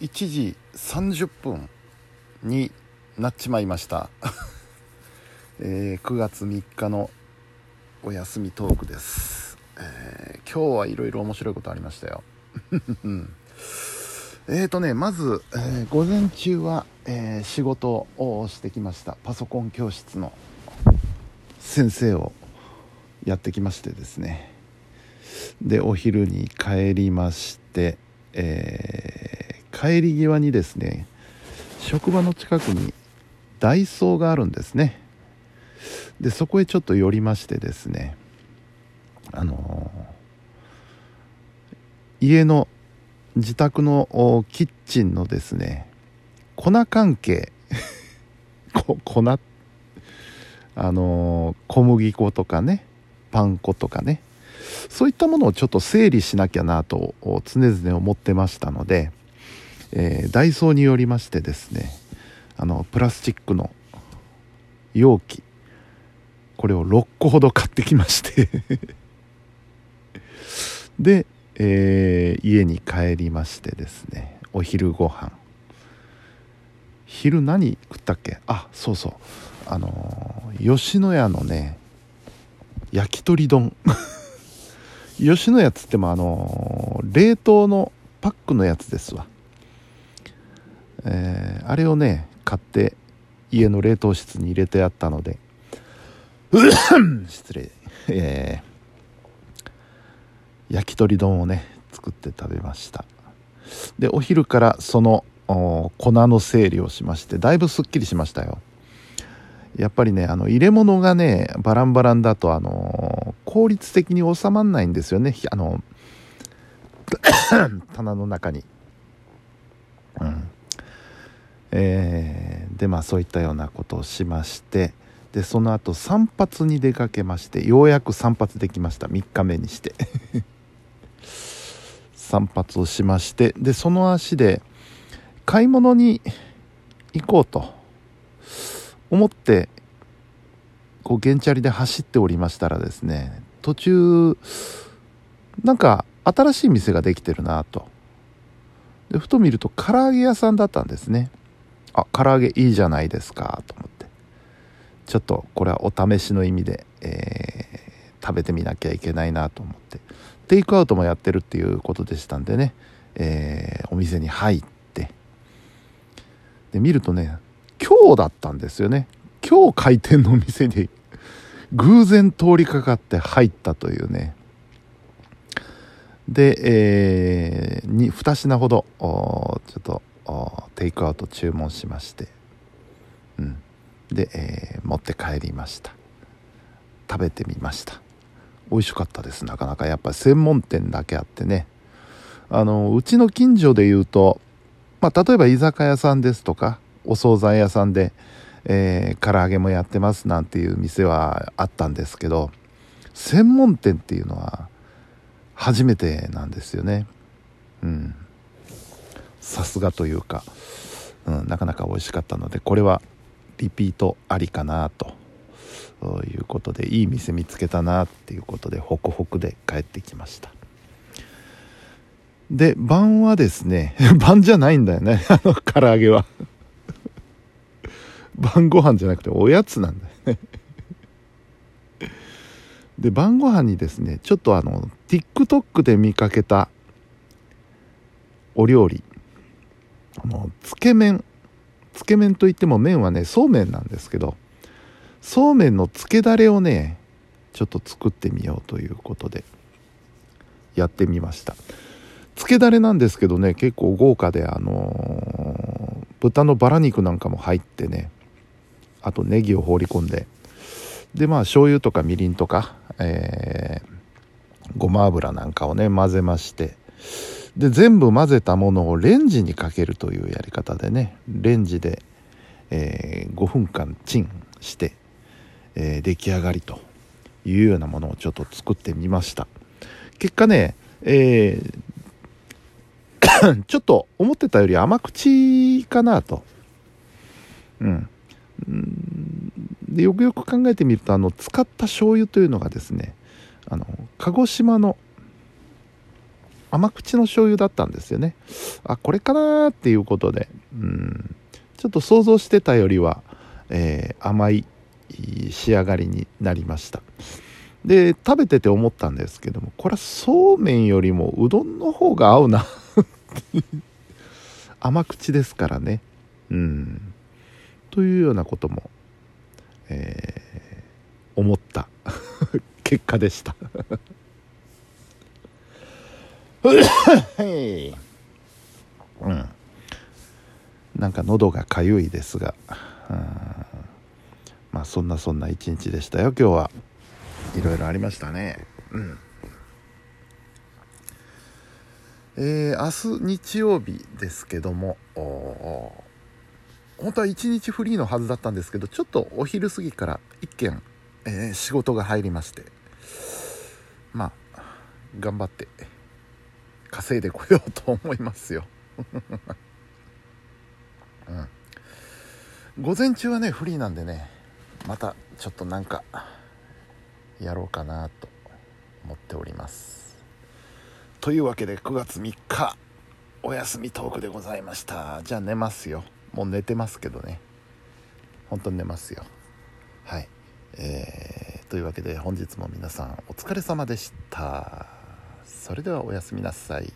1時30分になっちまいました、えー9月3日のお休みトークです、えー今日はいろいろ面白いことありましたよ。えーとねまず、えー午前中は、えー仕事をしてきました。パソコン教室の先生をやってきましてですね。でお昼に帰りまして、えー帰り際にですね職場の近くにダイソーがあるんですね。でそこへちょっと寄りましてですねあの家の自宅のキッチンのですね粉関係 粉あの小麦粉とかねパン粉とかねそういったものをちょっと整理しなきゃなと常々思ってましたので、えーダイソーによりましてですねあのプラスチックの容器これを6個ほど買ってきまして。で、えー家に帰りましてですねお昼ご飯。昼何食ったっけ？あそうそう。あのー吉野家のね焼き鳥丼。吉野家っつってもあのー冷凍のパックのやつですわ。えーあれをね買って家の冷凍室に入れてあったので失礼、えー焼き鳥丼をね作って食べました。でお昼からそのお粉の整理をしましてだいぶすっきりしましたよ。やっぱりねあの入れ物がねバランバランだとあの効率的に収まんないんですよね。あの 棚の中に。うん。えーでまあそういったようなことをしましてでその後散髪に出かけましてようやく散髪できました。3日目にして。散髪をしましてでその足で買い物に行こうと思ってこう原チャリで走っておりましたらですね途中なんか新しい店ができてるなと。でふと見ると唐揚げ屋さんだったんですね。あ唐揚げいいじゃないですかと思って。ちょっとこれはお試しの意味で、えー食べてみなきゃいけないなと思って。テイクアウトもやってるっていうことでしたんでね、えーお店に入って。で見るとね今日だったんですよね。今日開店のお店に 偶然通りかかって入ったというね。で、えー、に2品ほどちょっとテイクアウト注文しまして、うん、で、えー持って帰りました。食べてみました。美味しかったです。なかなかやっぱり専門店だけあってね。あのうちの近所で言うと、まあ、例えば居酒屋さんですとかお惣菜屋さんで、えー唐揚げもやってますなんていう店はあったんですけど専門店っていうのは初めてなんですよね。うん。さすがというか、うん、なかなか美味しかったのでこれはリピートありかなと。いうことでいい店見つけたなっていうことでホクホクで帰ってきました。で晩はですね 晩じゃないんだよね あの唐揚げは。晩ご飯じゃなくておやつなんだよね。で晩ご飯にですねちょっとあの TikTok で見かけたお料理。のつけ麺。つけ麺といっても麺はねそうめんなんですけどそうめんのつけだれをねちょっと作ってみようということでやってみました。つけだれなんですけどね結構豪華であのー豚のバラ肉なんかも入ってねあとネギを放り込んででまあ醤油とかみりんとか、えーごま油なんかをね混ぜましてで全部混ぜたものをレンジにかけるというやり方でねレンジで、えー5分間チンして、えー出来上がりというようなものをちょっと作ってみました。結果ね、えー ちょっと思ってたより甘口かなと。うん。でよくよく考えてみるとあの使った醤油というのがですねあの鹿児島の甘口の醤油だったんですよね。あこれかなっていうことで。うん。ちょっと想像してたよりは、えー、甘い仕上がりになりました。で食べてて思ったんですけどもこれはそうめんよりもうどんの方が合うな。甘口ですからね。うん。というようなことも、えー、思った。結果でした。うん。なんか喉がかゆいですが、まあそんなそんな一日でしたよ今日は。いろいろありましたね。うん。えー、明日日曜日ですけども。本当は一日フリーのはずだったんですけどちょっとお昼過ぎから一件、えー、仕事が入りまして。まあ頑張って。稼いでこようと思いますよ、うん、午前中はねフリーなんでねまたちょっとなんかやろうかなと思っております。というわけで9月3日お休みトークでございました。じゃあ寝ますよ。もう寝てますけどね。本当に寝ますよ。はい。えー、というわけで本日も皆さんお疲れ様でした。それではおやすみなさい。